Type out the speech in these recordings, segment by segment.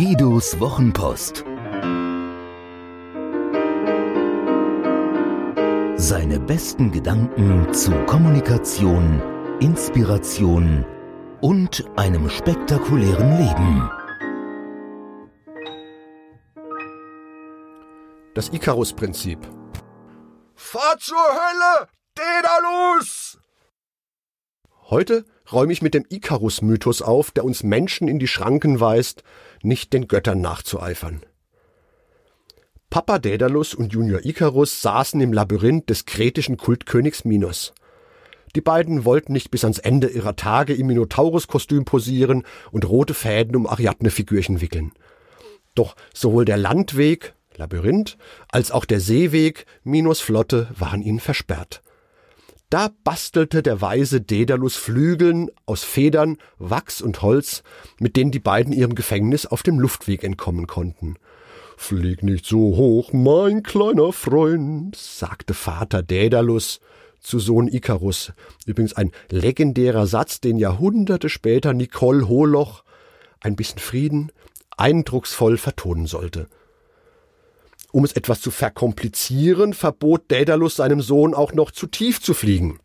Guidos Wochenpost. Seine besten Gedanken zu Kommunikation, Inspiration und einem spektakulären Leben. Das Icarus-Prinzip. Fahr zur Hölle, Daedalus! Heute räume ich mit dem Icarus-Mythos auf, der uns Menschen in die Schranken weist, nicht den Göttern nachzueifern. Papa Daedalus und Junior Icarus saßen im Labyrinth des kretischen Kultkönigs Minos. Die beiden wollten nicht bis ans Ende ihrer Tage im Minotaurus-Kostüm posieren und rote Fäden um Ariadne-Figürchen wickeln. Doch sowohl der Landweg, Labyrinth, als auch der Seeweg, Minos Flotte, waren ihnen versperrt. Da bastelte der weise Daedalus Flügeln aus Federn, Wachs und Holz, mit denen die beiden ihrem Gefängnis auf dem Luftweg entkommen konnten. Flieg nicht so hoch, mein kleiner Freund, sagte Vater Daedalus zu Sohn Ikarus. Übrigens ein legendärer Satz, den Jahrhunderte später Nicole Holoch ein bisschen Frieden eindrucksvoll vertonen sollte. Um es etwas zu verkomplizieren, verbot Daedalus seinem Sohn auch noch zu tief zu fliegen.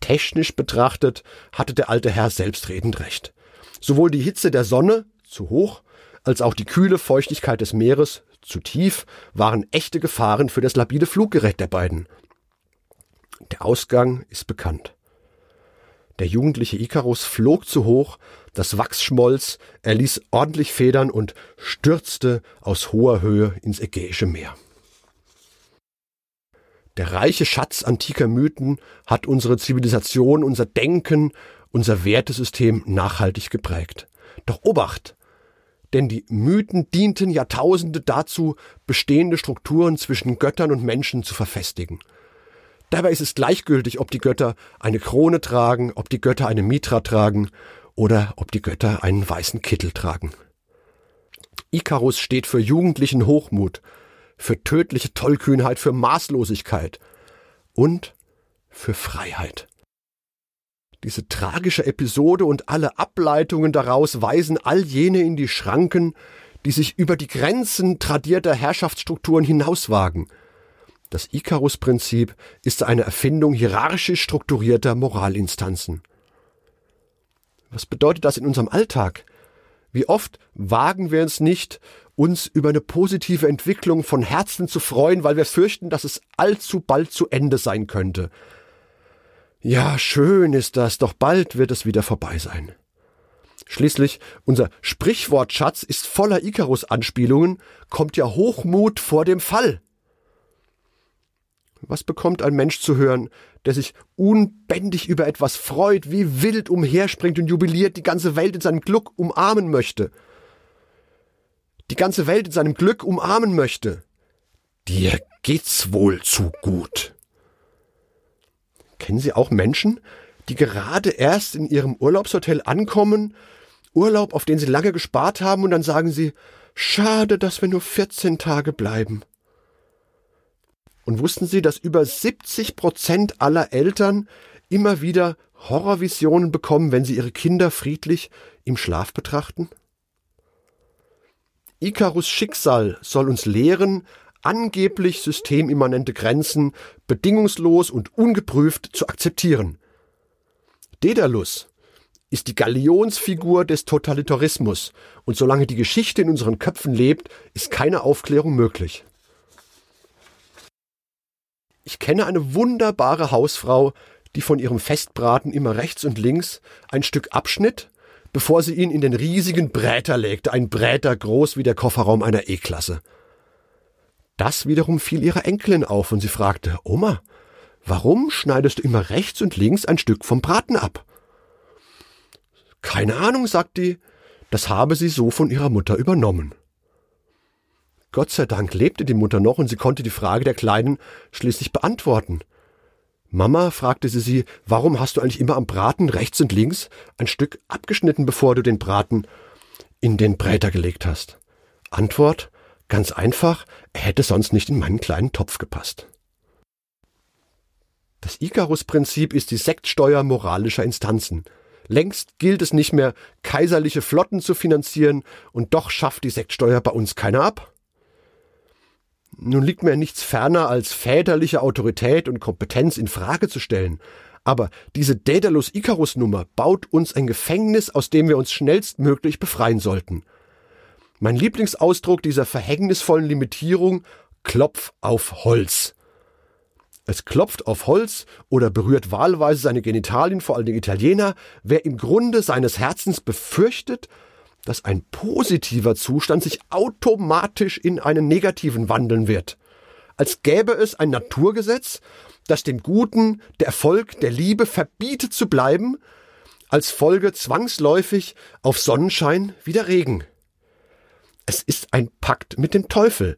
Technisch betrachtet hatte der alte Herr selbstredend recht. Sowohl die Hitze der Sonne, zu hoch, als auch die kühle Feuchtigkeit des Meeres, zu tief, waren echte Gefahren für das labile Fluggerät der beiden. Der Ausgang ist bekannt. Der jugendliche Ikarus flog zu hoch, das Wachs schmolz, er ließ ordentlich Federn und stürzte aus hoher Höhe ins Ägäische Meer. Der reiche Schatz antiker Mythen hat unsere Zivilisation, unser Denken, unser Wertesystem nachhaltig geprägt. Doch Obacht! Denn die Mythen dienten Jahrtausende dazu, bestehende Strukturen zwischen Göttern und Menschen zu verfestigen. Dabei ist es gleichgültig, ob die Götter eine Krone tragen, ob die Götter eine Mitra tragen oder ob die Götter einen weißen Kittel tragen. Ikarus steht für jugendlichen Hochmut, für tödliche Tollkühnheit, für Maßlosigkeit und für Freiheit. Diese tragische Episode und alle Ableitungen daraus weisen all jene in die Schranken, die sich über die Grenzen tradierter Herrschaftsstrukturen hinauswagen – das Icarus-Prinzip ist eine Erfindung hierarchisch strukturierter Moralinstanzen. Was bedeutet das in unserem Alltag? Wie oft wagen wir es nicht, uns über eine positive Entwicklung von Herzen zu freuen, weil wir fürchten, dass es allzu bald zu Ende sein könnte. Ja, schön ist das, doch bald wird es wieder vorbei sein. Schließlich, unser Sprichwortschatz ist voller Icarus-Anspielungen, kommt ja Hochmut vor dem Fall. Was bekommt ein Mensch zu hören, der sich unbändig über etwas freut, wie wild umherspringt und jubiliert, die ganze Welt in seinem Glück umarmen möchte? Die ganze Welt in seinem Glück umarmen möchte. Dir geht's wohl zu gut. Kennen Sie auch Menschen, die gerade erst in ihrem Urlaubshotel ankommen, Urlaub, auf den sie lange gespart haben, und dann sagen sie, schade, dass wir nur 14 Tage bleiben. Und wussten Sie, dass über 70 Prozent aller Eltern immer wieder Horrorvisionen bekommen, wenn sie ihre Kinder friedlich im Schlaf betrachten? Icarus Schicksal soll uns lehren, angeblich systemimmanente Grenzen bedingungslos und ungeprüft zu akzeptieren. Daedalus ist die Galionsfigur des Totalitarismus, und solange die Geschichte in unseren Köpfen lebt, ist keine Aufklärung möglich. Ich kenne eine wunderbare Hausfrau, die von ihrem Festbraten immer rechts und links ein Stück abschnitt, bevor sie ihn in den riesigen Bräter legte, ein Bräter groß wie der Kofferraum einer E-Klasse. Das wiederum fiel ihrer Enkelin auf und sie fragte, Oma, warum schneidest du immer rechts und links ein Stück vom Braten ab? Keine Ahnung, sagt die, das habe sie so von ihrer Mutter übernommen. Gott sei Dank lebte die Mutter noch und sie konnte die Frage der Kleinen schließlich beantworten. Mama, fragte sie sie, warum hast du eigentlich immer am Braten rechts und links ein Stück abgeschnitten, bevor du den Braten in den Bräter gelegt hast? Antwort, ganz einfach, er hätte sonst nicht in meinen kleinen Topf gepasst. Das Icarus-Prinzip ist die Sektsteuer moralischer Instanzen. Längst gilt es nicht mehr, kaiserliche Flotten zu finanzieren, und doch schafft die Sektsteuer bei uns keiner ab. Nun liegt mir nichts ferner, als väterliche Autorität und Kompetenz in Frage zu stellen. Aber diese Daedalus-Icarus-Nummer baut uns ein Gefängnis, aus dem wir uns schnellstmöglich befreien sollten. Mein Lieblingsausdruck dieser verhängnisvollen Limitierung Klopf auf Holz. Es klopft auf Holz oder berührt wahlweise seine Genitalien, vor allem Italiener, wer im Grunde seines Herzens befürchtet, dass ein positiver Zustand sich automatisch in einen negativen wandeln wird. Als gäbe es ein Naturgesetz, das dem Guten, der Erfolg, der Liebe verbietet zu bleiben, als Folge zwangsläufig auf Sonnenschein wieder Regen. Es ist ein Pakt mit dem Teufel,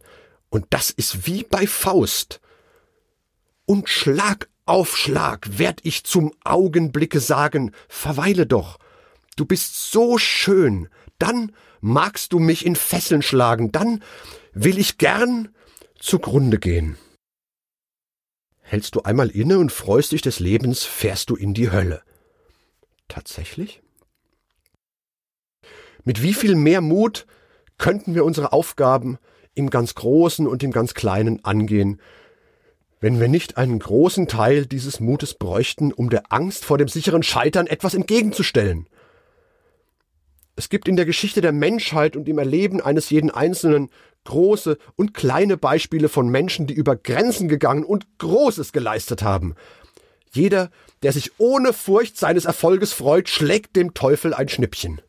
und das ist wie bei Faust. Und Schlag auf Schlag werd ich zum Augenblicke sagen, verweile doch, du bist so schön, dann magst du mich in Fesseln schlagen, dann will ich gern zugrunde gehen. Hältst du einmal inne und freust dich des Lebens, fährst du in die Hölle. Tatsächlich? Mit wie viel mehr Mut könnten wir unsere Aufgaben im ganz Großen und im ganz Kleinen angehen, wenn wir nicht einen großen Teil dieses Mutes bräuchten, um der Angst vor dem sicheren Scheitern etwas entgegenzustellen. Es gibt in der Geschichte der Menschheit und im Erleben eines jeden Einzelnen große und kleine Beispiele von Menschen, die über Grenzen gegangen und Großes geleistet haben. Jeder, der sich ohne Furcht seines Erfolges freut, schlägt dem Teufel ein Schnippchen.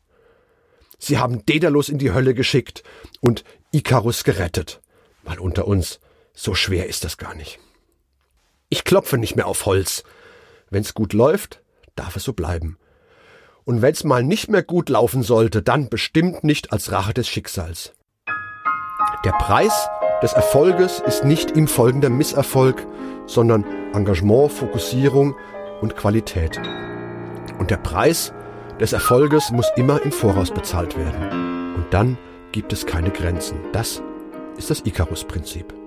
Sie haben Daedalus in die Hölle geschickt und Ikarus gerettet. Mal unter uns, so schwer ist das gar nicht. Ich klopfe nicht mehr auf Holz. Wenn's gut läuft, darf es so bleiben. Und wenn's mal nicht mehr gut laufen sollte, dann bestimmt nicht als Rache des Schicksals. Der Preis des Erfolges ist nicht im folgender Misserfolg, sondern Engagement, Fokussierung und Qualität. Und der Preis des Erfolges muss immer im Voraus bezahlt werden. Und dann gibt es keine Grenzen. Das ist das Icarus-Prinzip.